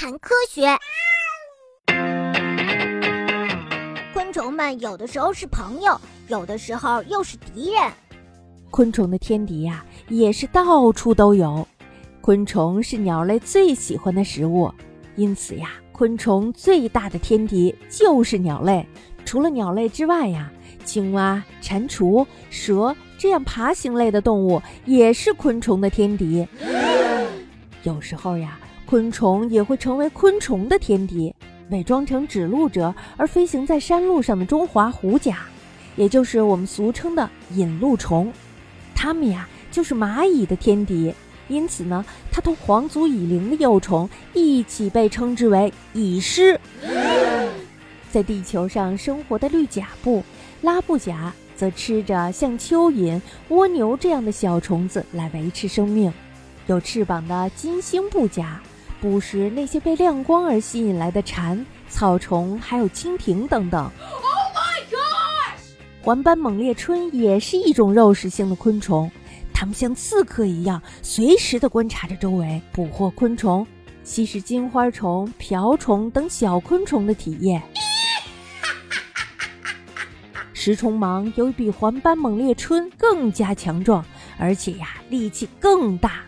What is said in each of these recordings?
谈科学。昆虫们有的时候是朋友，有的时候又是敌人。昆虫的天敌呀，也是到处都有。昆虫是鸟类最喜欢的食物，因此呀，昆虫最大的天敌就是鸟类。除了鸟类之外呀，青蛙、蟾蜍、蛇这样爬行类的动物也是昆虫的天敌。有时候呀，昆虫也会成为昆虫的天敌，伪装成指路者而飞行在山路上的中华虎甲，也就是我们俗称的引路虫。它们呀，就是蚂蚁的天敌。因此呢，它同黄足蚁灵的幼虫一起被称之为蚁狮。在地球上生活的绿甲部、拉布甲，则吃着像蚯蚓、蜗牛这样的小虫子来维持生命。有翅膀的金星部甲，捕食那些被亮光而吸引来的蝉、草虫，还有蜻蜓等等。Oh my god！环斑猛烈春也是一种肉食性的昆虫。它们像刺客一样，随时的观察着周围，捕获昆虫，吸食金花虫、瓢虫等小昆虫的体液。食虫蟒由于比环斑猛烈春更加强壮，而且呀力气更大，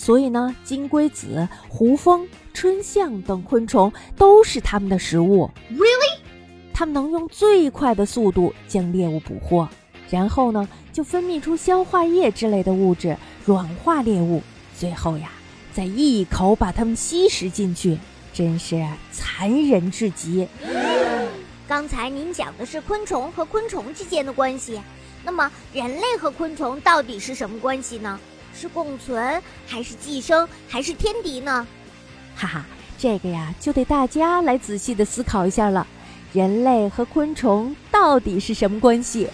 所以呢，金龟子、胡蜂、春象等昆虫都是它们的食物。Really？它们能用最快的速度将猎物捕获。然后呢，就分泌出消化液之类的物质，软化猎物，最后呀，再一口把它们吸食进去，真是残忍至极。刚才您讲的是昆虫和昆虫之间的关系，那么人类和昆虫到底是什么关系呢？是共存，还是寄生，还是天敌呢？哈哈，这个呀，就得大家来仔细的思考一下了。人类和昆虫到底是什么关系？